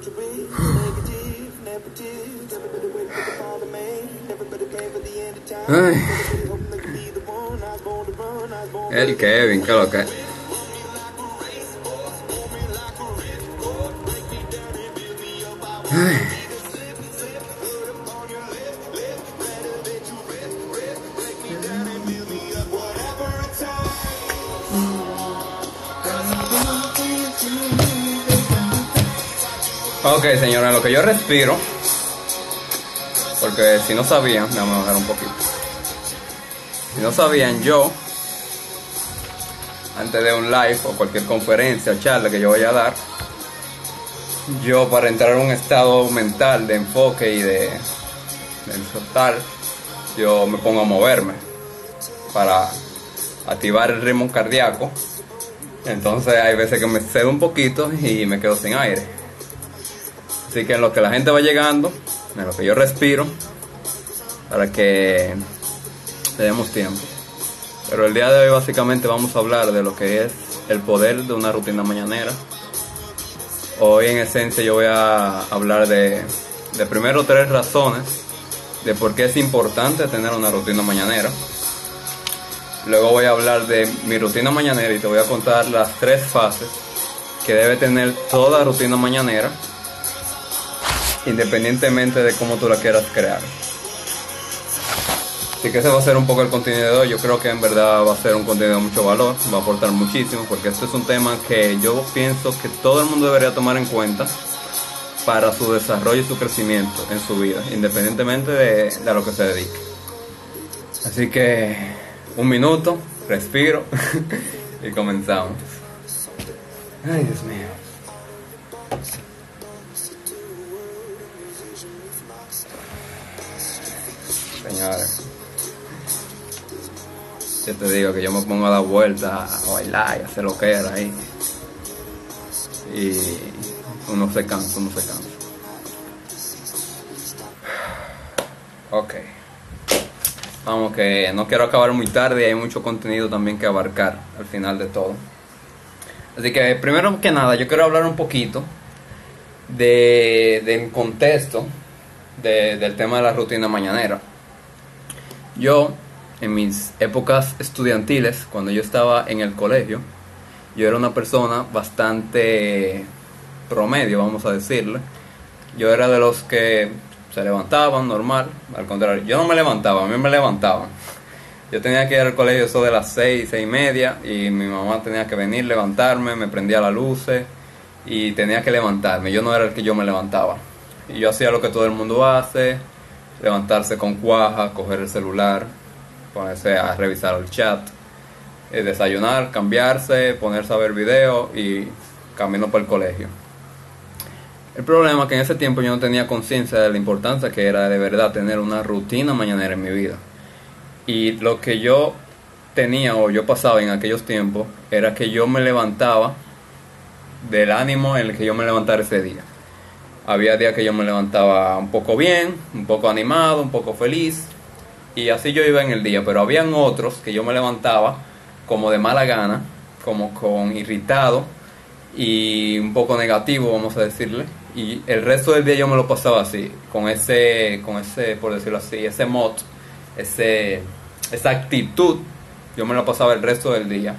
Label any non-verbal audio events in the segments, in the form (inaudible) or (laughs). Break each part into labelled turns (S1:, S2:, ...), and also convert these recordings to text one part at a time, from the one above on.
S1: what you read. Negative, negative. Everybody waiting for the. Everybody for the end of time. Señora, lo que yo respiro, porque si no sabían, vamos a bajar un poquito. Si no sabían, yo, antes de un live o cualquier conferencia o charla que yo vaya a dar, yo para entrar en un estado mental de enfoque y de, de soltar, yo me pongo a moverme para activar el ritmo cardíaco. Entonces hay veces que me cedo un poquito y me quedo sin aire. Así que en lo que la gente va llegando, en lo que yo respiro, para que le demos tiempo. Pero el día de hoy básicamente vamos a hablar de lo que es el poder de una rutina mañanera. Hoy en esencia yo voy a hablar de, de primero tres razones de por qué es importante tener una rutina mañanera. Luego voy a hablar de mi rutina mañanera y te voy a contar las tres fases que debe tener toda rutina mañanera independientemente de cómo tú la quieras crear. Así que ese va a ser un poco el contenido de hoy. Yo creo que en verdad va a ser un contenido de mucho valor, va a aportar muchísimo, porque este es un tema que yo pienso que todo el mundo debería tomar en cuenta para su desarrollo y su crecimiento en su vida, independientemente de, de a lo que se dedique. Así que un minuto, respiro (laughs) y comenzamos. Ay, Dios mío. Señores, yo te digo que yo me pongo a dar vueltas, a bailar y a hacer lo que era ahí. Y uno se cansa, uno se cansa. Ok. Vamos que no quiero acabar muy tarde hay mucho contenido también que abarcar al final de todo. Así que primero que nada yo quiero hablar un poquito de, del contexto de- del tema de la rutina mañanera. Yo, en mis épocas estudiantiles, cuando yo estaba en el colegio, yo era una persona bastante promedio, vamos a decirle. Yo era de los que se levantaban normal, al contrario, yo no me levantaba, a mí me levantaban. Yo tenía que ir al colegio eso de las seis, seis y media, y mi mamá tenía que venir, levantarme, me prendía las luces y tenía que levantarme. Yo no era el que yo me levantaba. Yo hacía lo que todo el mundo hace, levantarse con cuaja, coger el celular, ponerse a revisar el chat, eh, desayunar, cambiarse, ponerse a ver video y camino para el colegio. El problema es que en ese tiempo yo no tenía conciencia de la importancia que era de verdad tener una rutina mañanera en mi vida. Y lo que yo tenía o yo pasaba en aquellos tiempos era que yo me levantaba del ánimo en el que yo me levantara ese día. Había días que yo me levantaba un poco bien, un poco animado, un poco feliz. Y así yo iba en el día. Pero habían otros que yo me levantaba como de mala gana, como con irritado y un poco negativo, vamos a decirle. Y el resto del día yo me lo pasaba así, con ese, con ese, por decirlo así, ese mod, ese, esa actitud. Yo me lo pasaba el resto del día.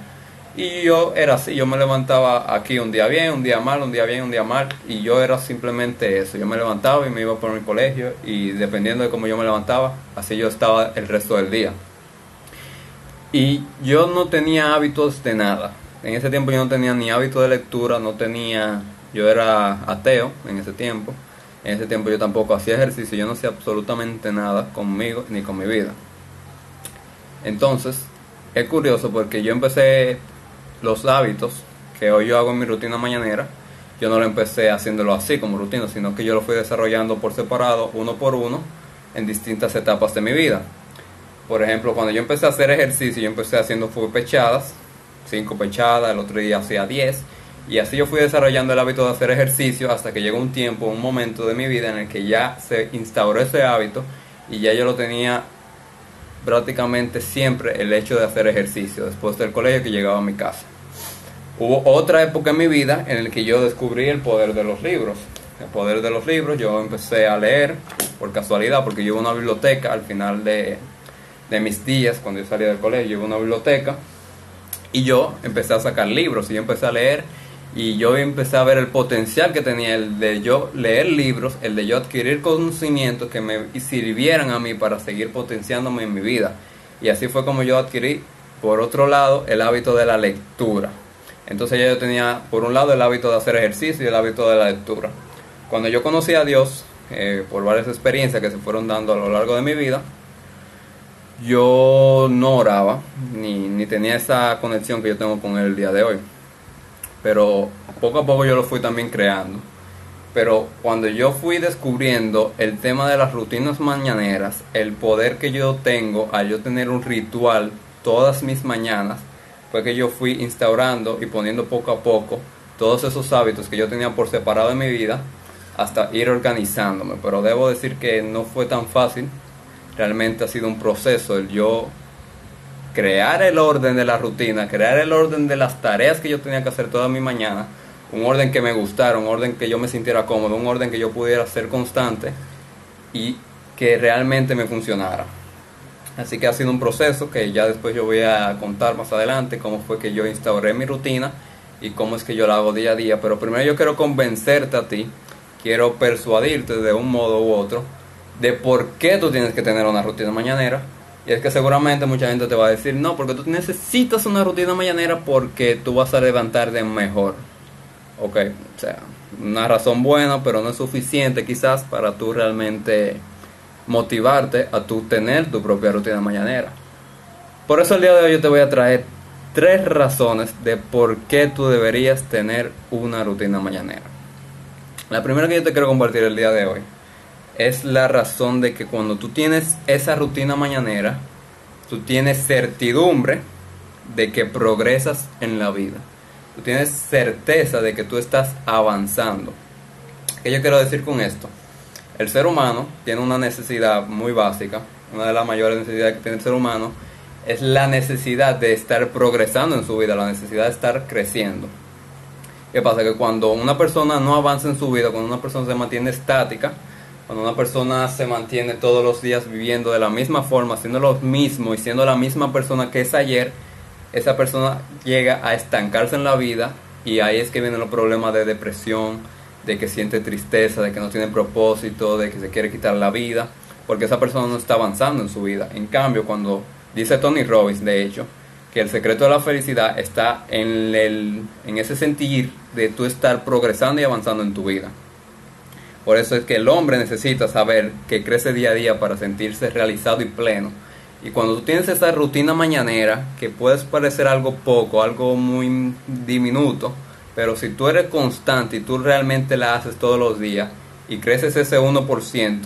S1: Y yo era así, yo me levantaba aquí un día bien, un día mal, un día bien, un día mal, y yo era simplemente eso. Yo me levantaba y me iba por mi colegio, y dependiendo de cómo yo me levantaba, así yo estaba el resto del día. Y yo no tenía hábitos de nada. En ese tiempo yo no tenía ni hábito de lectura, no tenía, yo era ateo en ese tiempo. En ese tiempo yo tampoco hacía ejercicio, yo no hacía absolutamente nada conmigo ni con mi vida. Entonces, es curioso porque yo empecé los hábitos que hoy yo hago en mi rutina mañanera, yo no lo empecé haciéndolo así como rutina, sino que yo lo fui desarrollando por separado, uno por uno, en distintas etapas de mi vida. Por ejemplo, cuando yo empecé a hacer ejercicio, yo empecé haciendo full pechadas, 5 pechadas, el otro día hacía 10, y así yo fui desarrollando el hábito de hacer ejercicio hasta que llegó un tiempo, un momento de mi vida en el que ya se instauró ese hábito y ya yo lo tenía prácticamente siempre el hecho de hacer ejercicio después del colegio que llegaba a mi casa. Hubo otra época en mi vida en la que yo descubrí el poder de los libros. El poder de los libros, yo empecé a leer por casualidad, porque yo iba a una biblioteca al final de, de mis días, cuando yo salía del colegio, yo iba a una biblioteca y yo empecé a sacar libros y yo empecé a leer y yo empecé a ver el potencial que tenía el de yo leer libros, el de yo adquirir conocimientos que me sirvieran a mí para seguir potenciándome en mi vida. Y así fue como yo adquirí, por otro lado, el hábito de la lectura. Entonces ya yo tenía, por un lado, el hábito de hacer ejercicio y el hábito de la lectura. Cuando yo conocí a Dios, eh, por varias experiencias que se fueron dando a lo largo de mi vida, yo no oraba, ni, ni tenía esa conexión que yo tengo con Él el día de hoy pero poco a poco yo lo fui también creando. Pero cuando yo fui descubriendo el tema de las rutinas mañaneras, el poder que yo tengo al yo tener un ritual todas mis mañanas, fue que yo fui instaurando y poniendo poco a poco todos esos hábitos que yo tenía por separado en mi vida hasta ir organizándome. Pero debo decir que no fue tan fácil. Realmente ha sido un proceso el yo crear el orden de la rutina, crear el orden de las tareas que yo tenía que hacer toda mi mañana, un orden que me gustara, un orden que yo me sintiera cómodo, un orden que yo pudiera ser constante y que realmente me funcionara. Así que ha sido un proceso que ya después yo voy a contar más adelante cómo fue que yo instauré mi rutina y cómo es que yo la hago día a día. Pero primero yo quiero convencerte a ti, quiero persuadirte de un modo u otro de por qué tú tienes que tener una rutina mañanera y es que seguramente mucha gente te va a decir, no, porque tú necesitas una rutina mañanera porque tú vas a levantar de mejor. Ok, o sea, una razón buena, pero no es suficiente quizás para tú realmente motivarte a tú tener tu propia rutina mañanera. Por eso el día de hoy yo te voy a traer tres razones de por qué tú deberías tener una rutina mañanera. La primera que yo te quiero compartir el día de hoy es la razón de que cuando tú tienes esa rutina mañanera, tú tienes certidumbre de que progresas en la vida. Tú tienes certeza de que tú estás avanzando. ¿Qué yo quiero decir con esto? El ser humano tiene una necesidad muy básica, una de las mayores necesidades que tiene el ser humano es la necesidad de estar progresando en su vida, la necesidad de estar creciendo. ¿Qué pasa? Que cuando una persona no avanza en su vida, cuando una persona se mantiene estática, cuando una persona se mantiene todos los días viviendo de la misma forma, haciendo lo mismo y siendo la misma persona que es ayer, esa persona llega a estancarse en la vida y ahí es que vienen los problemas de depresión, de que siente tristeza, de que no tiene propósito, de que se quiere quitar la vida, porque esa persona no está avanzando en su vida. En cambio, cuando dice Tony Robbins, de hecho, que el secreto de la felicidad está en, el, en ese sentir de tú estar progresando y avanzando en tu vida. Por eso es que el hombre necesita saber que crece día a día para sentirse realizado y pleno. Y cuando tú tienes esa rutina mañanera, que puedes parecer algo poco, algo muy diminuto, pero si tú eres constante y tú realmente la haces todos los días y creces ese 1%,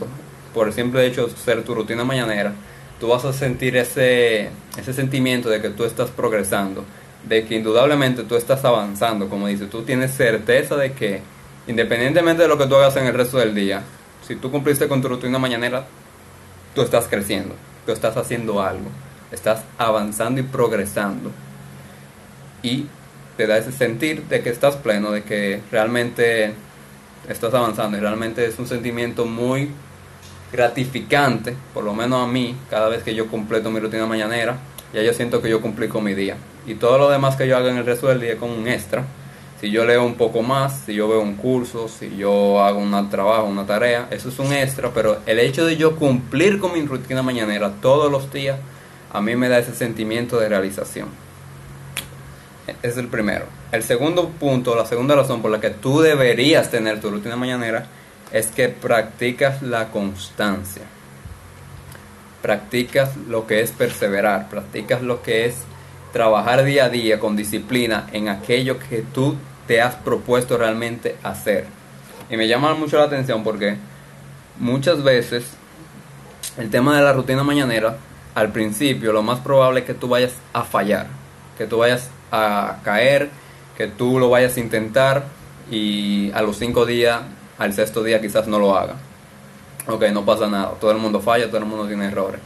S1: por el simple hecho de ser tu rutina mañanera, tú vas a sentir ese, ese sentimiento de que tú estás progresando, de que indudablemente tú estás avanzando, como dices, tú tienes certeza de que Independientemente de lo que tú hagas en el resto del día, si tú cumpliste con tu rutina mañanera, tú estás creciendo, tú estás haciendo algo, estás avanzando y progresando. Y te da ese sentir de que estás pleno, de que realmente estás avanzando y realmente es un sentimiento muy gratificante, por lo menos a mí, cada vez que yo completo mi rutina mañanera, ya yo siento que yo cumplí con mi día. Y todo lo demás que yo haga en el resto del día es como un extra si yo leo un poco más, si yo veo un curso, si yo hago un trabajo, una tarea, eso es un extra, pero el hecho de yo cumplir con mi rutina mañanera todos los días, a mí me da ese sentimiento de realización. Es el primero. El segundo punto, la segunda razón por la que tú deberías tener tu rutina mañanera es que practicas la constancia. Practicas lo que es perseverar, practicas lo que es trabajar día a día con disciplina en aquello que tú te has propuesto realmente hacer. Y me llama mucho la atención porque muchas veces el tema de la rutina mañanera, al principio lo más probable es que tú vayas a fallar, que tú vayas caer, que tú lo vayas a intentar y a los cinco días, al sexto día quizás no lo haga. Ok, no pasa nada, todo el mundo falla, todo el mundo tiene errores.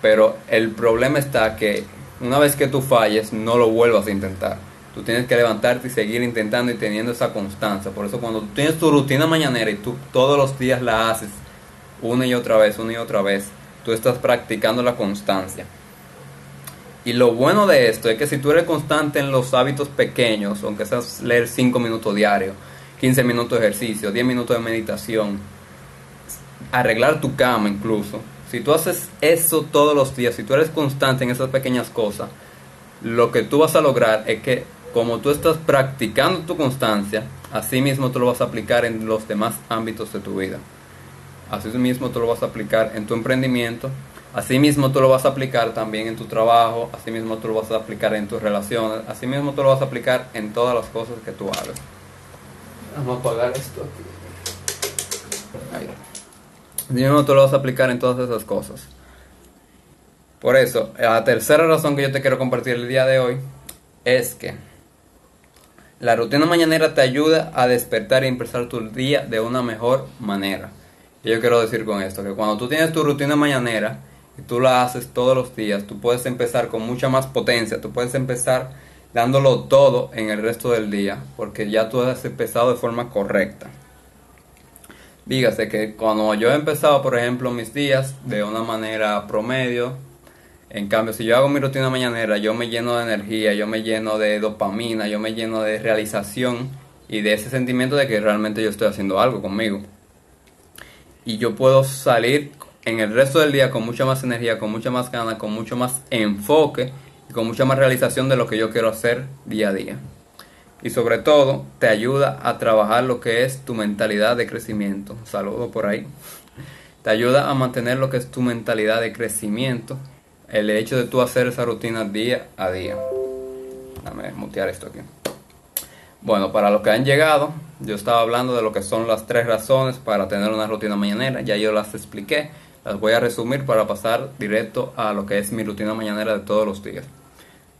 S1: Pero el problema está que una vez que tú falles, no lo vuelvas a intentar. Tú tienes que levantarte y seguir intentando y teniendo esa constancia. Por eso cuando tú tienes tu rutina mañanera y tú todos los días la haces una y otra vez, una y otra vez, tú estás practicando la constancia. Y lo bueno de esto es que si tú eres constante en los hábitos pequeños, aunque seas leer 5 minutos diarios, 15 minutos de ejercicio, 10 minutos de meditación, arreglar tu cama incluso, si tú haces eso todos los días, si tú eres constante en esas pequeñas cosas, lo que tú vas a lograr es que como tú estás practicando tu constancia, así mismo tú lo vas a aplicar en los demás ámbitos de tu vida. Así mismo tú lo vas a aplicar en tu emprendimiento, así mismo tú lo vas a aplicar también en tu trabajo, así mismo tú lo vas a aplicar en tus relaciones, así mismo tú lo vas a aplicar en todas las cosas que tú hagas. Vamos a apagar esto aquí. Ahí. Así mismo tú lo vas a aplicar en todas esas cosas. Por eso, la tercera razón que yo te quiero compartir el día de hoy es que la rutina mañanera te ayuda a despertar y empezar tu día de una mejor manera. Y yo quiero decir con esto, que cuando tú tienes tu rutina mañanera tú la haces todos los días, tú puedes empezar con mucha más potencia, tú puedes empezar dándolo todo en el resto del día, porque ya tú has empezado de forma correcta. Dígase que cuando yo he empezado, por ejemplo, mis días de una manera promedio, en cambio, si yo hago mi rutina mañanera, yo me lleno de energía, yo me lleno de dopamina, yo me lleno de realización y de ese sentimiento de que realmente yo estoy haciendo algo conmigo. Y yo puedo salir en el resto del día con mucha más energía, con mucha más ganas, con mucho más enfoque y con mucha más realización de lo que yo quiero hacer día a día. Y sobre todo, te ayuda a trabajar lo que es tu mentalidad de crecimiento. Saludo por ahí. Te ayuda a mantener lo que es tu mentalidad de crecimiento el hecho de tú hacer esa rutina día a día. Déjame mutear esto aquí. Bueno, para los que han llegado, yo estaba hablando de lo que son las tres razones para tener una rutina mañanera. Ya yo las expliqué. Las voy a resumir para pasar directo a lo que es mi rutina mañanera de todos los días.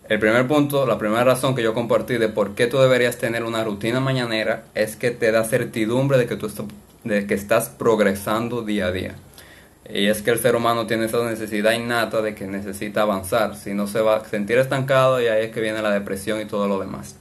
S1: El primer punto, la primera razón que yo compartí de por qué tú deberías tener una rutina mañanera es que te da certidumbre de que tú de que estás progresando día a día. Y es que el ser humano tiene esa necesidad innata de que necesita avanzar, si no se va a sentir estancado y ahí es que viene la depresión y todo lo demás.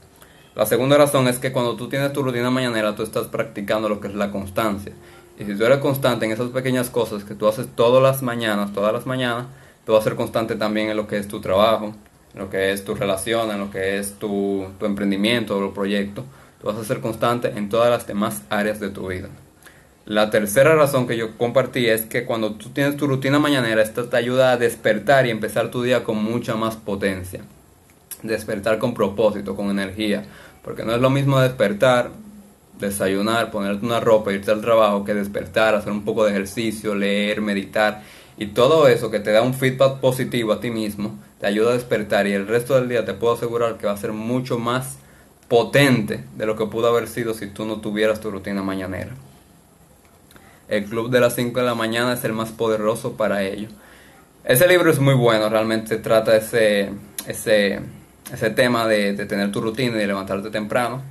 S1: La segunda razón es que cuando tú tienes tu rutina mañanera, tú estás practicando lo que es la constancia. Y si tú eres constante en esas pequeñas cosas que tú haces todas las mañanas, todas las mañanas, tú vas a ser constante también en lo que es tu trabajo, en lo que es tu relación, en lo que es tu, tu emprendimiento o proyecto. Tú vas a ser constante en todas las demás áreas de tu vida. La tercera razón que yo compartí es que cuando tú tienes tu rutina mañanera, esto te ayuda a despertar y empezar tu día con mucha más potencia. Despertar con propósito, con energía. Porque no es lo mismo despertar, desayunar, ponerte una ropa, irte al trabajo, que despertar, hacer un poco de ejercicio, leer, meditar. Y todo eso que te da un feedback positivo a ti mismo, te ayuda a despertar y el resto del día te puedo asegurar que va a ser mucho más potente de lo que pudo haber sido si tú no tuvieras tu rutina mañanera. El Club de las 5 de la mañana es el más poderoso para ello. Ese libro es muy bueno, realmente trata ese, ese, ese tema de, tener tu rutina y de levantarte temprano.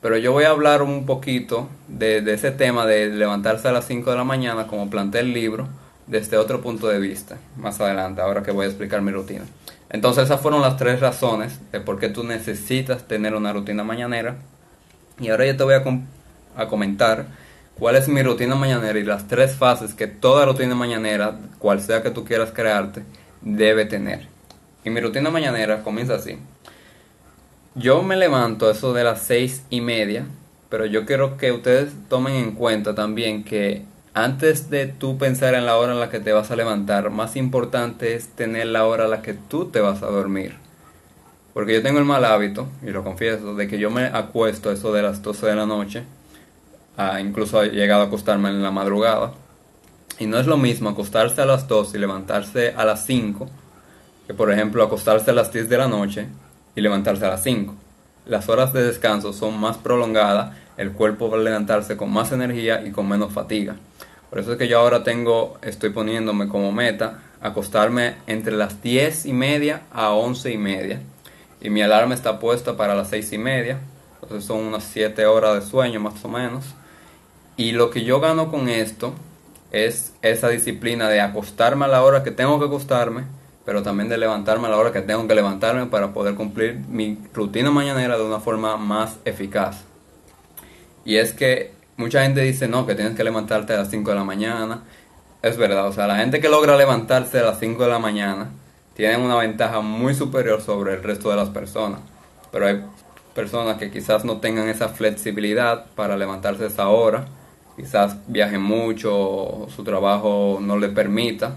S1: Pero yo voy a hablar un poquito de, ese tema de levantarse a las 5 de la mañana, como plantea el libro, desde otro punto de vista, más adelante, ahora que voy a explicar mi rutina. Entonces esas fueron las tres razones de por qué tú necesitas tener una rutina mañanera. Y ahora yo te voy a, a comentar cuál es mi rutina mañanera y las tres fases que toda rutina mañanera, cual sea que tú quieras crearte, debe tener. Y mi rutina mañanera comienza así. Yo me levanto eso de las seis y media, pero yo quiero que ustedes tomen en cuenta también que antes de tú pensar en la hora en la que te vas a levantar, más importante es tener la hora a la que tú te vas a dormir. Porque yo tengo el mal hábito, y lo confieso, de que yo me acuesto eso de las 12 de la noche incluso he llegado a acostarme en la madrugada. Y no es lo mismo acostarse a las 2 y levantarse a las 5 que por ejemplo acostarse a las 10 de la noche y levantarse a las 5. Las horas de descanso son más prolongadas, el cuerpo va a levantarse con más energía y con menos fatiga. Por eso es que yo ahora tengo, estoy poniéndome como meta acostarme entre las 10 y media a 11 y media. Y mi alarma está puesta para las 6 y media. Entonces son unas 7 horas de sueño más o menos. Y lo que yo gano con esto es esa disciplina de acostarme a la hora que tengo que acostarme, pero también de levantarme a la hora que tengo que levantarme para poder cumplir mi rutina mañanera de una forma más eficaz. Y es que mucha gente dice, no, que tienes que levantarte a las 5 de la mañana. Es verdad, o sea, la gente que logra levantarse a las 5 de la mañana tiene una ventaja muy superior sobre el resto de las personas. Pero hay personas que quizás no tengan esa flexibilidad para levantarse a esa hora, quizás viajen mucho, su trabajo no le permita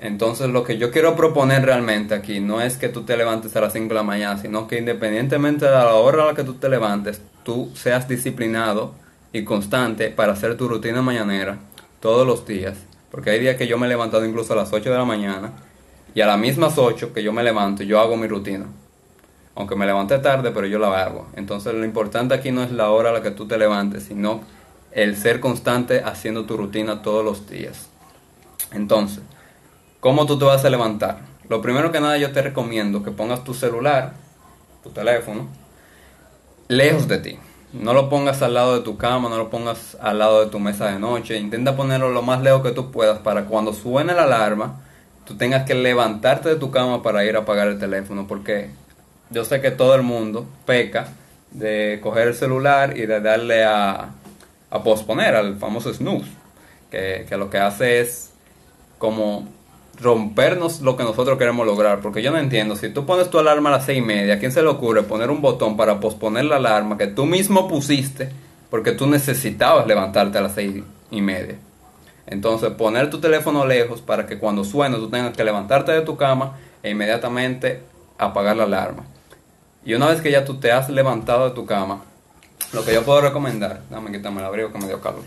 S1: entonces lo que yo quiero proponer realmente aquí no es que tú te levantes a las 5 de la mañana, sino que independientemente de la hora a la que tú te levantes, tú seas disciplinado y constante para hacer tu rutina mañanera todos los días. Porque hay días que yo me he levantado incluso a las 8 de la mañana y a las mismas 8 que yo me levanto, yo hago mi rutina. Aunque me levante tarde, pero yo la hago. Entonces lo importante aquí no es la hora a la que tú te levantes, sino el ser constante haciendo tu rutina todos los días. Entonces, ¿Cómo tú te vas a levantar? Lo primero que nada yo te recomiendo que pongas tu celular, tu teléfono, lejos de ti. No lo pongas al lado de tu cama, no lo pongas al lado de tu mesa de noche. Intenta ponerlo lo más lejos que tú puedas para cuando suene la alarma, tú tengas que levantarte de tu cama para ir a apagar el teléfono. Porque yo sé que todo el mundo peca de coger el celular y de darle a, a posponer al famoso snooze. Que, que lo que hace es como rompernos lo que nosotros queremos lograr. Porque yo no entiendo, si tú pones tu alarma a las seis y media, ¿a quién se le ocurre poner un botón para posponer la alarma que tú mismo pusiste porque tú necesitabas levantarte a las seis y media? Entonces, poner tu teléfono lejos para que cuando suene tú tengas que levantarte de tu cama e inmediatamente apagar la alarma. Y una vez que ya tú te has levantado de tu cama, lo que yo puedo recomendar, dame el abrigo que me dio calor.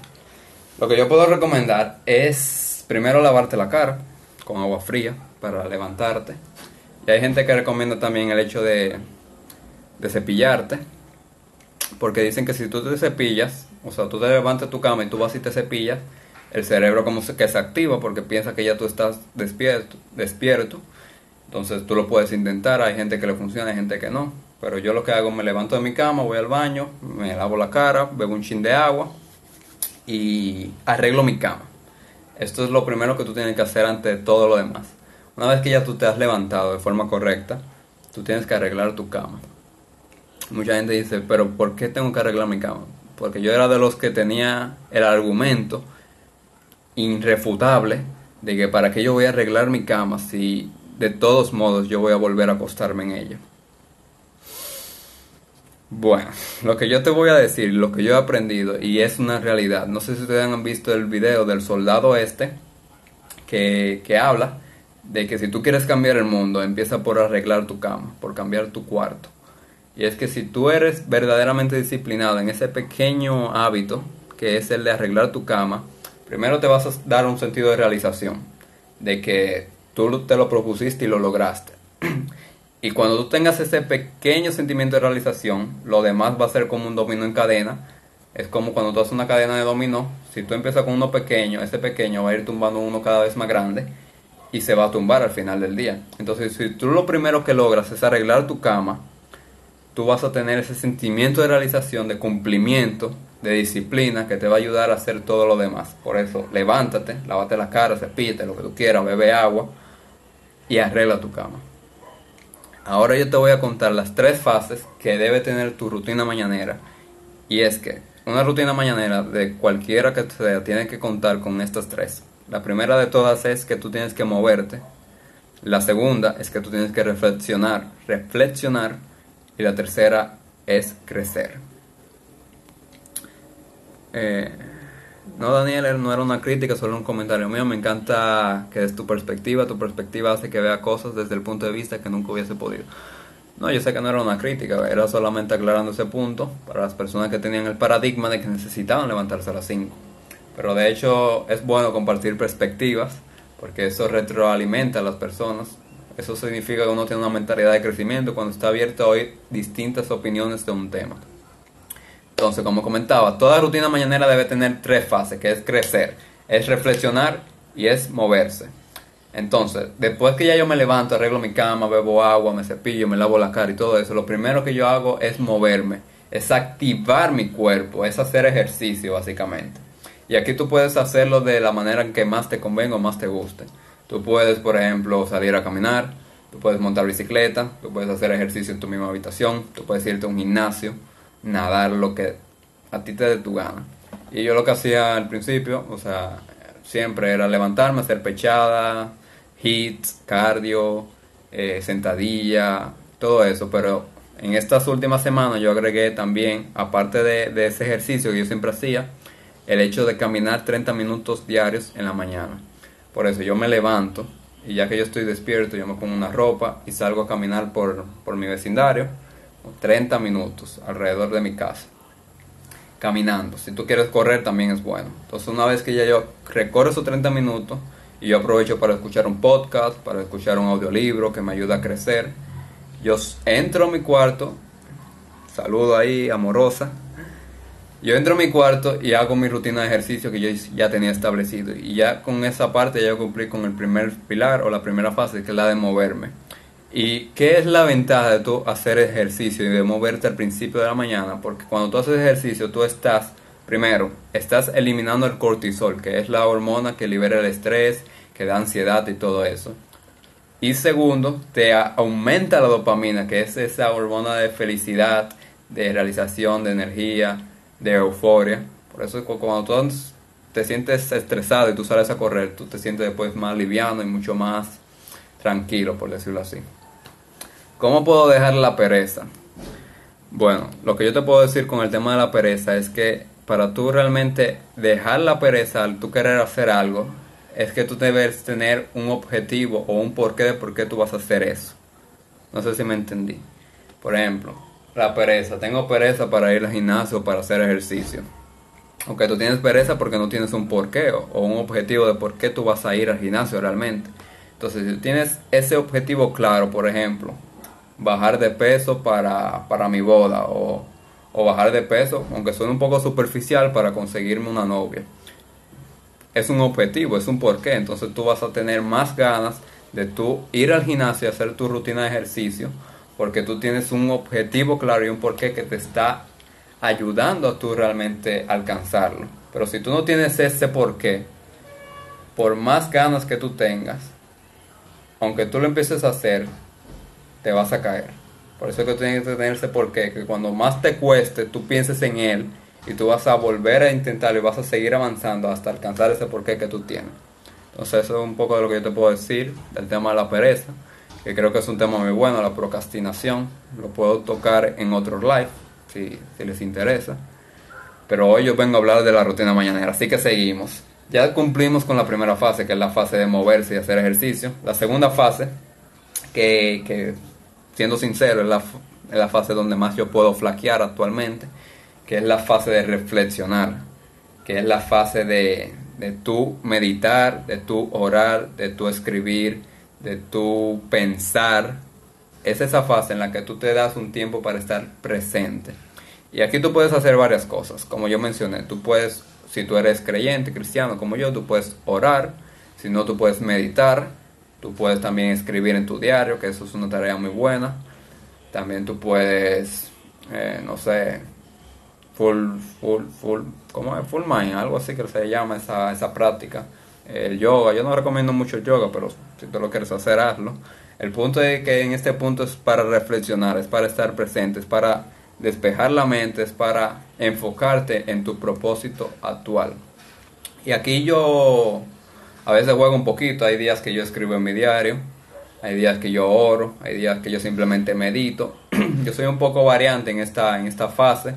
S1: Lo que yo puedo recomendar es primero lavarte la cara con agua fría para levantarte. Y hay gente que recomienda también el hecho de, cepillarte, porque dicen que si tú te cepillas, o sea, tú te levantas tu cama y tú vas y te cepillas, el cerebro como que se activa porque piensa que ya tú estás despierto, despierto. Entonces tú lo puedes intentar, hay gente que le funciona, hay gente que no. Pero yo lo que hago, me levanto de mi cama, voy al baño, me lavo la cara, bebo un chin de agua y arreglo mi cama. Esto es lo primero que tú tienes que hacer ante todo lo demás. Una vez que ya tú te has levantado de forma correcta, tú tienes que arreglar tu cama. Mucha gente dice, pero ¿por qué tengo que arreglar mi cama? Porque yo era de los que tenía el argumento irrefutable de que para qué yo voy a arreglar mi cama si de todos modos yo voy a volver a acostarme en ella. Bueno, (laughs) lo que yo te voy a decir, lo que yo he aprendido, y es una realidad, no sé si ustedes han visto el video del soldado este, que, que habla de que si tú quieres cambiar el mundo, empieza por arreglar tu cama, por cambiar tu cuarto. Y es que si tú eres verdaderamente disciplinado en ese pequeño hábito, que es el de arreglar tu cama, primero te vas a dar un sentido de realización, de que tú te lo propusiste y lo lograste. (clears throat) Y cuando tú tengas ese pequeño sentimiento de realización, lo demás va a ser como un dominó en cadena. Es como cuando tú haces una cadena de dominó. Si tú empiezas con uno pequeño, ese pequeño va a ir tumbando uno cada vez más grande y se va a tumbar al final del día. Entonces, si tú lo primero que logras es arreglar tu cama, tú vas a tener ese sentimiento de realización, de cumplimiento, de disciplina que te va a ayudar a hacer todo lo demás. Por eso, levántate, lávate la cara, cepíllate, lo que tú quieras, bebe agua y arregla tu cama. Ahora yo te voy a contar las tres fases que debe tener tu rutina mañanera. Y es que una rutina mañanera de cualquiera que sea tiene que contar con estas tres. La primera de todas es que tú tienes que moverte. La segunda es que tú tienes que reflexionar, reflexionar. Y la tercera es crecer. Eh, no, Daniel, no era una crítica, solo un comentario mío. Me encanta que es tu perspectiva. Tu perspectiva hace que vea cosas desde el punto de vista que nunca hubiese podido. No, yo sé que no era una crítica, era solamente aclarando ese punto para las personas que tenían el paradigma de que necesitaban levantarse a las 5. Pero de hecho es bueno compartir perspectivas porque eso retroalimenta a las personas. Eso significa que uno tiene una mentalidad de crecimiento cuando está abierto a oír distintas opiniones de un tema. Entonces, como comentaba, toda rutina mañanera debe tener tres fases, que es crecer, es reflexionar y es moverse. Entonces, después que ya yo me levanto, arreglo mi cama, bebo agua, me cepillo, me lavo la cara y todo eso, lo primero que yo hago es moverme, es activar mi cuerpo, es hacer ejercicio básicamente. Y aquí tú puedes hacerlo de la manera en que más te convenga o más te guste. Tú puedes, por ejemplo, salir a caminar, tú puedes montar bicicleta, tú puedes hacer ejercicio en tu misma habitación, tú puedes irte a un gimnasio, nadar, lo que a ti te dé tu gana. Y yo lo que hacía al principio, o sea, siempre era levantarme, hacer pechada, hits, cardio, eh, sentadilla, todo eso, pero en estas últimas semanas yo agregué también, aparte de, de, ese ejercicio que yo siempre hacía, el hecho de caminar 30 minutos diarios en la mañana. Por eso yo me levanto y ya que yo estoy despierto, yo me pongo una ropa y salgo a caminar por, por mi vecindario, 30 minutos alrededor de mi casa caminando. Si tú quieres correr también es bueno. Entonces una vez que ya yo recorro esos 30 minutos y yo aprovecho para escuchar un podcast, para escuchar un audiolibro que me ayuda a crecer, yo entro a mi cuarto, saludo ahí amorosa, yo entro a mi cuarto y hago mi rutina de ejercicio que yo ya tenía establecido. Y ya con esa parte ya cumplí con el primer pilar o la primera fase, que es la de moverme. ¿Y qué es la ventaja de tú hacer ejercicio y de moverte al principio de la mañana? Porque cuando tú haces ejercicio, tú estás, primero, estás eliminando el cortisol, que es la hormona que libera el estrés, que da ansiedad y todo eso. Y segundo, te aumenta la dopamina, que es esa hormona de felicidad, de realización, de energía, de euforia. Por eso cuando tú te sientes estresado y tú sales a correr, tú te sientes después más liviano y mucho más tranquilo, por decirlo así. ¿Cómo puedo dejar la pereza? Bueno, lo que yo te puedo decir con el tema de la pereza es que para tú realmente dejar la pereza al tú querer hacer algo, es que tú debes tener un objetivo o un porqué de por qué tú vas a hacer eso. No sé si me entendí. Por ejemplo, la pereza. Tengo pereza para ir al gimnasio para hacer ejercicio. Ok, tú tienes pereza porque no tienes un porqué o un objetivo de por qué tú vas a ir al gimnasio realmente. Entonces, si tienes ese objetivo claro, por ejemplo, bajar de peso para, para mi boda o, o, bajar de peso, aunque suene un poco superficial, para conseguirme una novia. Es un objetivo, es un porqué, entonces tú vas a tener más ganas de tú ir al gimnasio y hacer tu rutina de ejercicio, porque tú tienes un objetivo claro y un porqué que te está ayudando a tú realmente alcanzarlo. Pero si tú no tienes ese porqué, por más ganas que tú tengas, aunque tú lo empieces a hacer, te vas a caer. Por eso es que tienes que tener ese porqué, que cuando más te cueste, tú pienses en él y tú vas a volver a intentarlo y vas a seguir avanzando hasta alcanzar ese porqué que tú tienes. Entonces eso es un poco de lo que yo te puedo decir del tema de la pereza, que creo que es un tema muy bueno, la procrastinación. Lo puedo tocar en otros live, si, si les interesa. Pero hoy yo vengo a hablar de la rutina mañanera, así que seguimos. Ya cumplimos con la primera fase, que es la fase de moverse y hacer ejercicio. La segunda fase, que, que siendo sincero, es la, la fase donde más yo puedo flaquear actualmente, que es la fase de reflexionar, que es la fase de, de tú meditar, de tú orar, de tú escribir, de tú pensar. Es esa fase en la que tú te das un tiempo para estar presente. Y aquí tú puedes hacer varias cosas. Como yo mencioné, tú puedes, si tú eres creyente, cristiano como yo, tú puedes orar. Si no, tú puedes meditar Tú puedes también escribir en tu diario, que eso es una tarea muy buena. También tú puedes, eh, no sé, full, full, full, ¿cómo es? Full mind, algo así que se llama esa, esa práctica. El yoga, yo no recomiendo mucho el yoga, pero si tú lo quieres hacer, hazlo. El punto es que en este punto es para reflexionar, es para estar presente, es para despejar la mente, es para enfocarte en tu propósito actual. Y aquí yo a veces juego un poquito, hay días que yo escribo en mi diario, hay días que yo oro, hay días que yo simplemente medito. (clears throat) yo soy un poco variante en esta, en esta fase,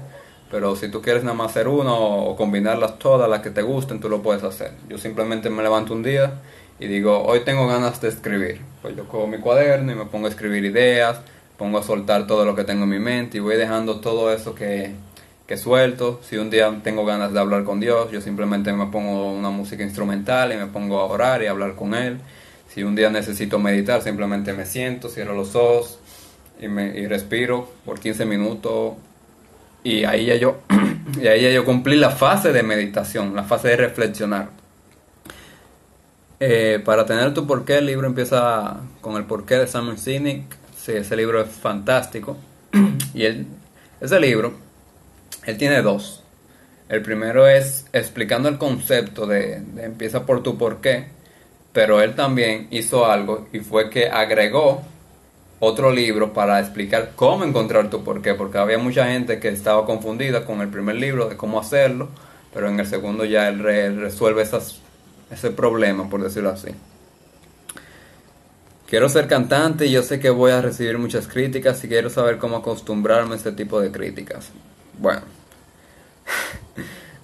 S1: pero si tú quieres nada más hacer uno o combinarlas todas, las que te gusten, tú lo puedes hacer. Yo simplemente me levanto un día y digo, hoy tengo ganas de escribir. Pues yo cojo mi cuaderno y me pongo a escribir ideas, pongo a soltar todo lo que tengo en mi mente y voy dejando todo eso que, que suelto. Si un día tengo ganas de hablar con Dios, yo simplemente me pongo una música instrumental y me pongo a orar y hablar con Él. Si un día necesito meditar, simplemente me siento, cierro los ojos y, me, y respiro por 15 minutos. Y ahí ya yo, (clears throat) y ahí ya yo cumplí la fase de meditación, la fase de reflexionar. Eh, para tener tu porqué, el libro empieza con el porqué de Simon Sinek. Ese libro es fantástico. (clears throat) y el, ese libro él tiene dos. El primero es explicando el concepto de, empieza por tu por qué, pero él también hizo algo y fue que agregó otro libro para explicar cómo encontrar tu porqué, porque había mucha gente que estaba confundida con el primer libro de cómo hacerlo, pero en el segundo ya él resuelve esas, ese problema, por decirlo así. Quiero ser cantante y yo sé que voy a recibir muchas críticas y quiero saber cómo acostumbrarme a este tipo de críticas. Bueno,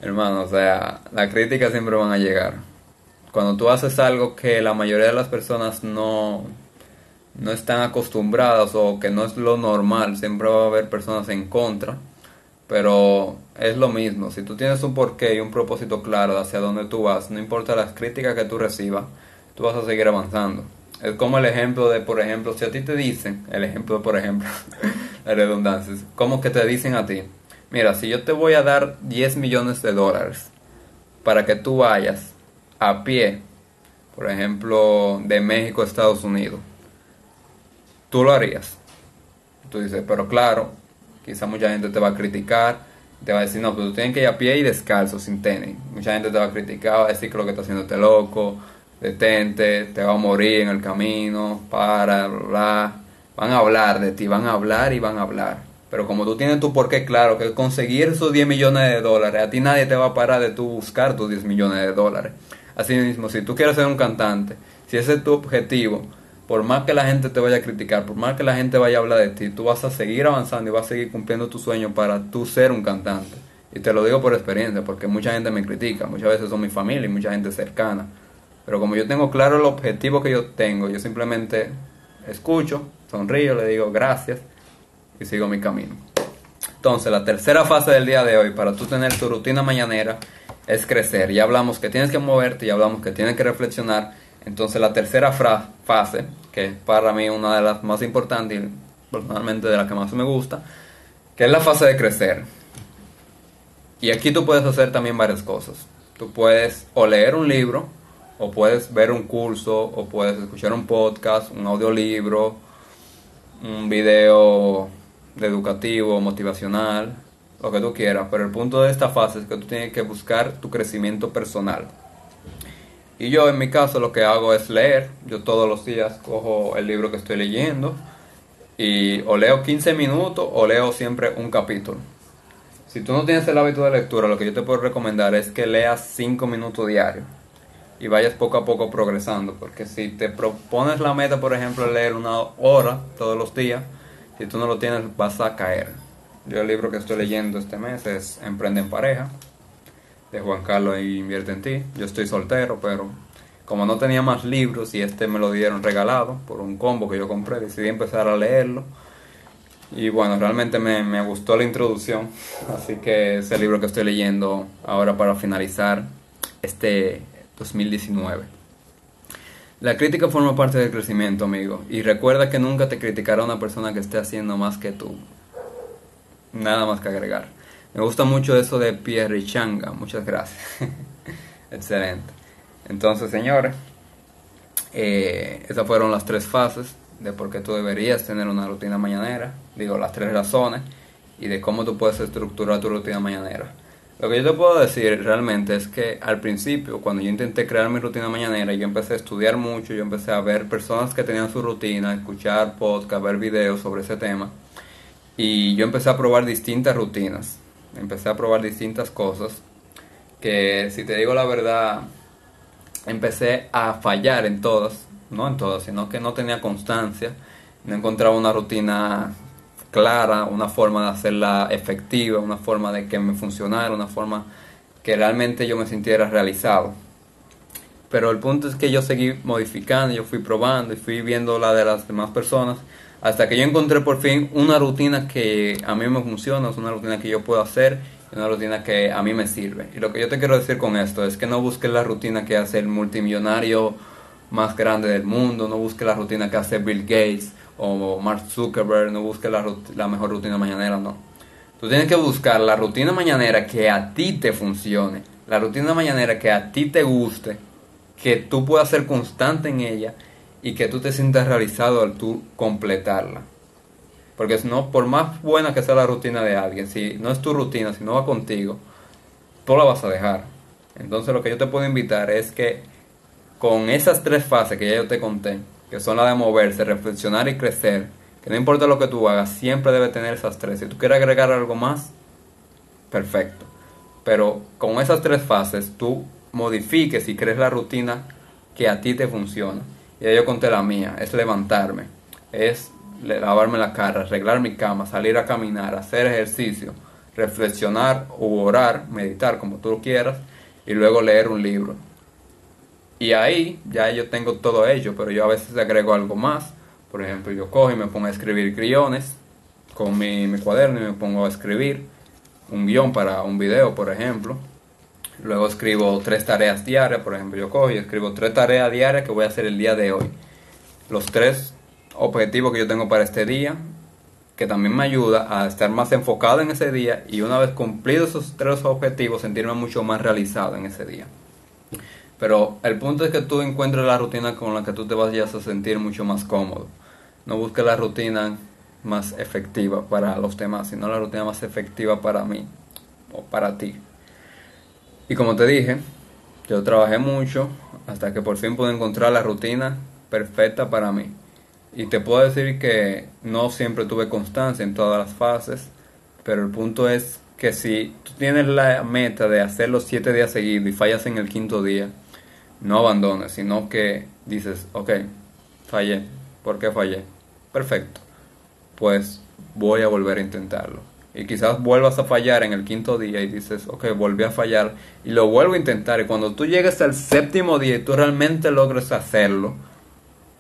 S1: hermano, o sea, las críticas siempre van a llegar. Cuando tú haces algo que la mayoría de las personas no, no están acostumbradas o que no es lo normal, siempre va a haber personas en contra. Pero es lo mismo, si tú tienes un porqué y un propósito claro hacia dónde tú vas, no importa las críticas que tú recibas, tú vas a seguir avanzando. Es como el ejemplo de, por ejemplo, si a ti te dicen, el ejemplo de, por ejemplo, (laughs) la redundancia, como que te dicen a ti, mira, si yo te voy a dar 10 millones de dólares para que tú vayas a pie, por ejemplo, de México a Estados Unidos, tú lo harías. Tú dices, pero claro, quizá mucha gente te va a criticar, te va a decir, no, pero tú tienes que ir a pie y descalzo, sin tenis. Mucha gente te va a criticar, va a decir que lo que está haciendo este loco, detente, te va a morir en el camino, para, bla, Van a hablar de ti, van a hablar y van a hablar. Pero como tú tienes tu porqué claro, que conseguir esos 10 millones de dólares, a ti nadie te va a parar de tú buscar tus 10 millones de dólares. Así mismo, si tú quieres ser un cantante, si ese es tu objetivo, por más que la gente te vaya a criticar, por más que la gente vaya a hablar de ti, tú vas a seguir avanzando y vas a seguir cumpliendo tu sueño para tú ser un cantante. Y te lo digo por experiencia, porque mucha gente me critica, muchas veces son mi familia y mucha gente cercana. Pero como yo tengo claro el objetivo que yo tengo, yo simplemente escucho, sonrío, le digo gracias sigo mi camino. Entonces, la tercera fase del día de hoy para tú tener tu rutina mañanera es crecer. Ya hablamos que tienes que moverte, ya hablamos que tienes que reflexionar. Entonces, la tercera fase, que para mí una de las más importantes y personalmente de la que más me gusta, que es la fase de crecer. Y aquí tú puedes hacer también varias cosas. Tú puedes o leer un libro, o puedes ver un curso, o puedes escuchar un podcast, un audiolibro, un video educativo, motivacional, lo que tú quieras. Pero el punto de esta fase es que tú tienes que buscar tu crecimiento personal. Y yo en mi caso lo que hago es leer. Yo todos los días cojo el libro que estoy leyendo y o leo 15 minutos o leo siempre un capítulo. Si tú no tienes el hábito de lectura, lo que yo te puedo recomendar es que leas 5 minutos diarios y vayas poco a poco progresando. Porque si te propones la meta, por ejemplo, leer una hora todos los días, si tú no lo tienes, vas a caer. Yo el libro que estoy leyendo este mes es Emprende en pareja, de Juan Carlos y Invierte en ti. Yo estoy soltero, pero como no tenía más libros y este me lo dieron regalado por un combo que yo compré, decidí empezar a leerlo. Y bueno, realmente me, me gustó la introducción, (laughs) así que es el libro que estoy leyendo ahora para finalizar este 2019. La crítica forma parte del crecimiento, amigo, y recuerda que nunca te criticará una persona que esté haciendo más que tú. Nada más que agregar. Me gusta mucho eso de Pierre Changa, muchas gracias. (laughs) Excelente. Entonces, señores, eh, esas fueron las tres fases de por qué tú deberías tener una rutina mañanera, digo, las tres razones, y de cómo tú puedes estructurar tu rutina mañanera. Lo que yo te puedo decir realmente es que al principio, cuando yo intenté crear mi rutina mañanera, yo empecé a estudiar mucho, yo empecé a ver personas que tenían su rutina, escuchar podcast, ver videos sobre ese tema. Y yo empecé a probar distintas rutinas, empecé a probar distintas cosas que si te digo la verdad, empecé a fallar en todas, no en todas, sino que no tenía constancia, no encontraba una rutina clara, una forma de hacerla efectiva, una forma de que me funcionara, una forma que realmente yo me sintiera realizado. Pero el punto es que yo seguí modificando, yo fui probando y fui viendo la de las demás personas hasta que yo encontré por fin una rutina que a mí me funciona, es una rutina que yo puedo hacer, una rutina que a mí me sirve. Y lo que yo te quiero decir con esto es que no busques la rutina que hace el multimillonario más grande del mundo, no busques la rutina que hace Bill Gates, o Mark Zuckerberg, no busque la, la mejor rutina mañanera, no. Tú tienes que buscar la rutina mañanera que a ti te funcione, la rutina mañanera que a ti te guste, que tú puedas ser constante en ella y que tú te sientas realizado al tú completarla. Porque si no, por más buena que sea la rutina de alguien, si no es tu rutina, si no va contigo, tú la vas a dejar. Entonces lo que yo te puedo invitar es que con esas tres fases que ya yo te conté, que son la de moverse, reflexionar y crecer, que no importa lo que tú hagas, siempre debe tener esas tres. Si tú quieres agregar algo más, perfecto. Pero con esas tres fases, tú modifiques y crees la rutina que a ti te funciona. Y yo conté la mía, es levantarme, es lavarme la cara, arreglar mi cama, salir a caminar, hacer ejercicio, reflexionar o orar, meditar como tú quieras, y luego leer un libro. Y ahí ya yo tengo todo ello, pero yo a veces agrego algo más. Por ejemplo, yo cojo y me pongo a escribir guiones con mi, cuaderno y me pongo a escribir un guion para un video, por ejemplo. Luego escribo tres tareas diarias, por ejemplo, yo cojo y escribo tres tareas diarias que voy a hacer el día de hoy. Los tres objetivos que yo tengo para este día, que también me ayuda a estar más enfocado en ese día y una vez cumplidos esos tres objetivos sentirme mucho más realizado en ese día. Pero el punto es que tú encuentres la rutina con la que tú te vayas a sentir mucho más cómodo. No busques la rutina más efectiva para los demás, sino la rutina más efectiva para mí o para ti. Y como te dije, yo trabajé mucho hasta que por fin pude encontrar la rutina perfecta para mí. Y te puedo decir que no siempre tuve constancia en todas las fases, pero el punto es que si tú tienes la meta de hacer los siete días seguidos y fallas en el quinto día, no abandones, sino que dices, ok, fallé. ¿Por qué fallé? Perfecto. Pues voy a volver a intentarlo. Y quizás vuelvas a fallar en el quinto día y dices, ok, volví a fallar y lo vuelvo a intentar. Y cuando tú llegues al séptimo día y tú realmente logres hacerlo,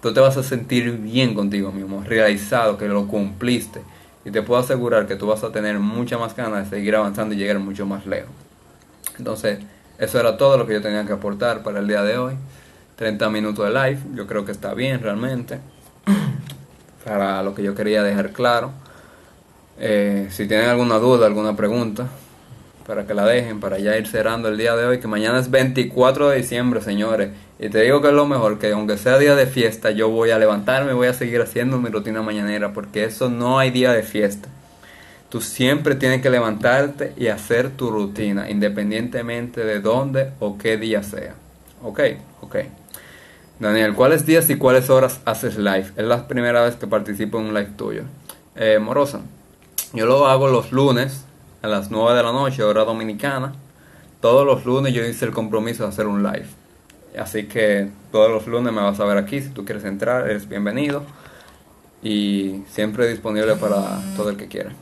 S1: tú te vas a sentir bien contigo mismo, realizado, que lo cumpliste. Y te puedo asegurar que tú vas a tener mucha más ganas de seguir avanzando y llegar mucho más lejos. Entonces, eso era todo lo que yo tenía que aportar para el día de hoy. 30 minutos de live, yo creo que está bien realmente. (clears throat) para lo que yo quería dejar claro. Eh, si tienen alguna duda, alguna pregunta, para que la dejen, para ya ir cerrando el día de hoy, que mañana es 24 de diciembre, señores. Y te digo que es lo mejor, que aunque sea día de fiesta, yo voy a levantarme voy a seguir haciendo mi rutina mañanera, porque eso no hay día de fiesta. Tú siempre tienes que levantarte y hacer tu rutina, independientemente de dónde o qué día sea. Ok, ok. Daniel, ¿cuáles días y cuáles horas haces live? Es la primera vez que participo en un live tuyo. Eh, Morosa, yo lo hago los lunes a las 9 de la noche, hora dominicana. Todos los lunes yo hice el compromiso de hacer un live. Así que todos los lunes me vas a ver aquí. Si tú quieres entrar, eres bienvenido. Y siempre disponible para todo el que quiera.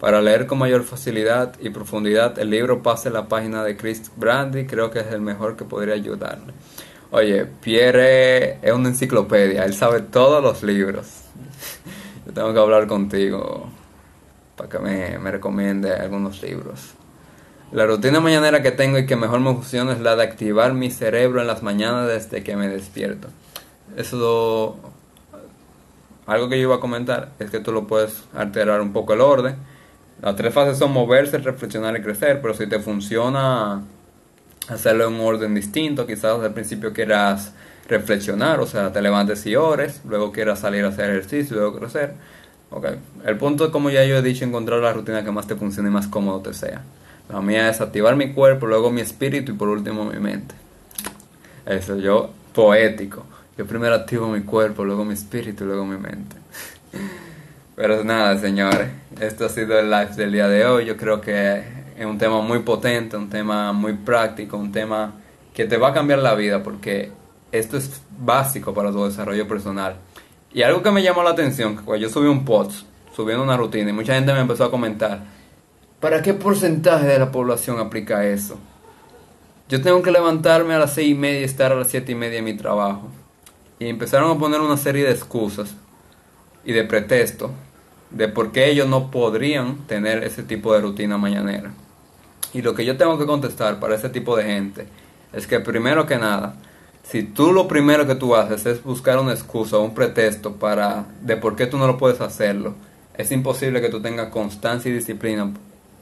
S1: Para leer con mayor facilidad y profundidad el libro Pase la página de Chris Brandy, creo que es el mejor que podría ayudarle. Oye, Pierre es una enciclopedia, él sabe todos los libros. (laughs) Yo tengo que hablar contigo para que me, me recomiende algunos libros. La rutina mañanera que tengo y que mejor me funciona es la de activar mi cerebro en las mañanas desde que me despierto. Eso, algo que yo iba a comentar es que tú lo puedes alterar un poco el orden las tres fases son moverse, reflexionar y crecer, pero si te funciona hacerlo en un orden distinto, quizás al principio quieras reflexionar, o sea, te levantes y ores, luego quieras salir a hacer ejercicio, luego crecer. Okay. El punto es, como ya yo he dicho, encontrar la rutina que más te funcione y más cómodo te sea. La mía es activar mi cuerpo, luego mi espíritu y por último mi mente. Eso, yo poético. Yo primero activo mi cuerpo, luego mi espíritu y luego mi mente. (laughs) Pero nada, señores, esto ha sido el live del día de hoy. Yo creo que es un tema muy potente, un tema muy práctico, un tema que te va a cambiar la vida porque esto es básico para tu desarrollo personal. Y algo que me llamó la atención, que cuando yo subí un post, subiendo una rutina, y mucha gente me empezó a comentar, ¿para qué porcentaje de la población aplica eso? Yo tengo que levantarme a las seis y media y estar a las siete y media en mi trabajo. Y empezaron a poner una serie de excusas y de pretextos de por qué ellos no podrían tener ese tipo de rutina mañanera. Y lo que yo tengo que contestar para ese tipo de gente es que primero que nada, si tú lo primero que tú haces es buscar una excusa o un pretexto para de por qué tú no lo puedes hacerlo, es imposible que tú tengas constancia y disciplina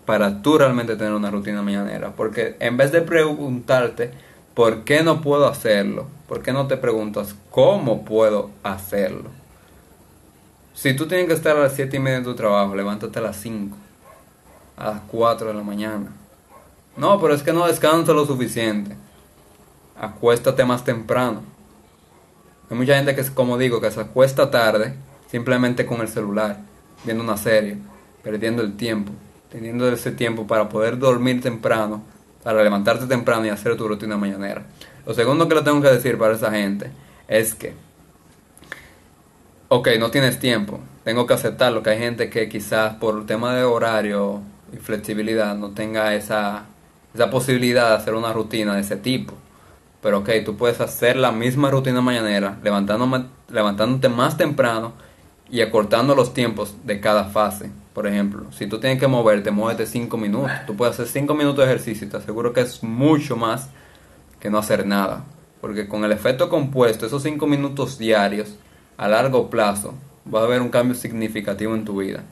S1: para tú realmente tener una rutina mañanera. Porque en vez de preguntarte por qué no puedo hacerlo, ¿por qué no te preguntas cómo puedo hacerlo? Si tú tienes que estar a las 7 y media en tu trabajo, levántate a las 5, a las 4 de la mañana. No, pero es que no descanso lo suficiente. Acuéstate más temprano. Hay mucha gente que, como digo, que se acuesta tarde simplemente con el celular, viendo una serie, perdiendo el tiempo, teniendo ese tiempo para poder dormir temprano, para levantarte temprano y hacer tu rutina mañanera. Lo segundo que le tengo que decir para esa gente es que, ok, no tienes tiempo, tengo que aceptarlo, que hay gente que quizás por el tema de horario y flexibilidad no tenga esa, esa posibilidad de hacer una rutina de ese tipo. Pero ok, tú puedes hacer la misma rutina mañanera, levantándote más temprano y acortando los tiempos de cada fase. Por ejemplo, si tú tienes que moverte, muévete 5 minutos. Tú puedes hacer 5 minutos de ejercicio y te aseguro que es mucho más que no hacer nada. Porque con el efecto compuesto, esos 5 minutos diarios, a largo plazo, va a haber un cambio significativo en tu vida.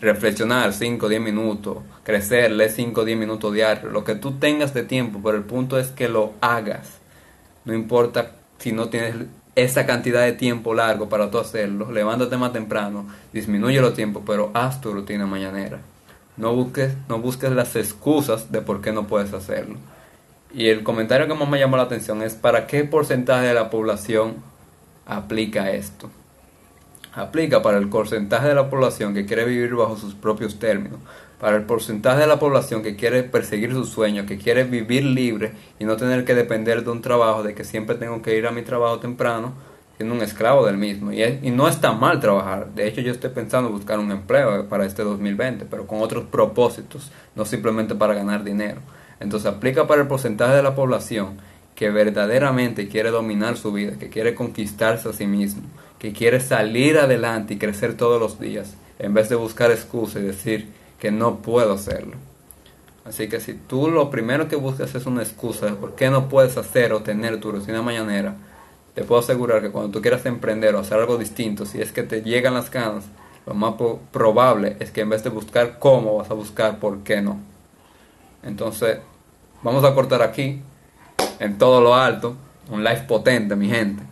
S1: Reflexionar 5 o 10 minutos, crecer, leer 5 o 10 minutos diarios, lo que tú tengas de tiempo, pero el punto es que lo hagas. No importa si no tienes esa cantidad de tiempo largo para tú hacerlo, levántate más temprano, disminuye los tiempos, pero haz tu rutina mañanera. No busques, no busques las excusas de por qué no puedes hacerlo. Y el comentario que más me llamó la atención es para qué porcentaje de la población aplica esto. Aplica para el porcentaje de la población que quiere vivir bajo sus propios términos, para el porcentaje de la población que quiere perseguir sus sueños, que quiere vivir libre y no tener que depender de un trabajo, de que siempre tengo que ir a mi trabajo temprano, siendo un esclavo del mismo. Y, y no está mal trabajar. De hecho, yo estoy pensando buscar un empleo para este 2020, pero con otros propósitos, no simplemente para ganar dinero. Entonces aplica para el porcentaje de la población que verdaderamente quiere dominar su vida, que quiere conquistarse a sí mismo, que quiere salir adelante y crecer todos los días, en vez de buscar excusas y decir, que no puedo hacerlo. Así que si tú lo primero que buscas es una excusa de por qué no puedes hacer o tener tu rutina mañanera, te puedo asegurar que cuando tú quieras emprender o hacer algo distinto, si es que te llegan las ganas, lo más probable es que en vez de buscar cómo, vas a buscar por qué no. Entonces, vamos a cortar aquí, en todo lo alto, un live potente, mi gente,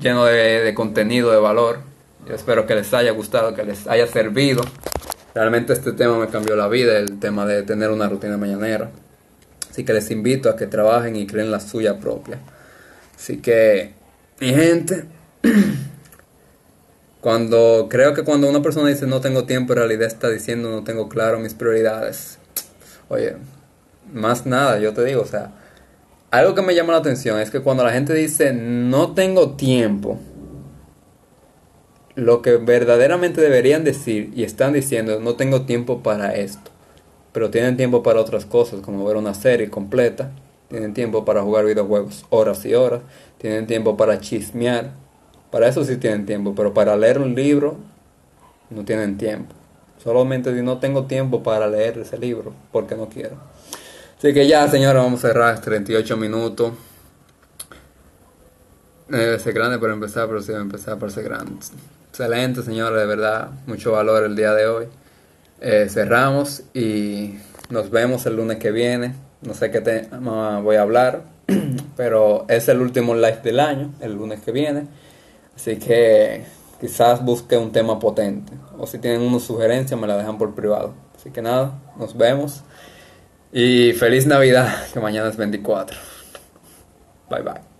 S1: lleno de, contenido de valor. Yo espero que les haya gustado, que les haya servido. Realmente este tema me cambió la vida, el tema de tener una rutina mañanera. Así que les invito a que trabajen y creen la suya propia. Así que, mi gente, (clears throat) cuando creo que cuando una persona dice no tengo tiempo, en realidad está diciendo no tengo claro mis prioridades. Oye, más nada, yo te digo, o sea, algo que me llama la atención es que cuando la gente dice no tengo tiempo, lo que verdaderamente deberían decir y están diciendo no tengo tiempo para esto, pero tienen tiempo para otras cosas como ver una serie completa, tienen tiempo para jugar videojuegos horas y horas, tienen tiempo para chismear, para eso sí tienen tiempo, pero para leer un libro no tienen tiempo. Solamente si no tengo tiempo para leer ese libro, porque no quiero. Así que ya, señora, vamos a cerrar 38 minutos. Debe ser grande para empezar, pero va a empezar para ser grande. Excelente, señores, de verdad, mucho valor el día de hoy. Eh, cerramos y nos vemos el lunes que viene. No sé qué tema voy a hablar, (clears throat) pero es el último live del año, el lunes que viene. Así que quizás busque un tema potente. O si tienen una sugerencia, me la dejan por privado. Así que nada, nos vemos. Y feliz Navidad, que mañana es 24. Bye bye.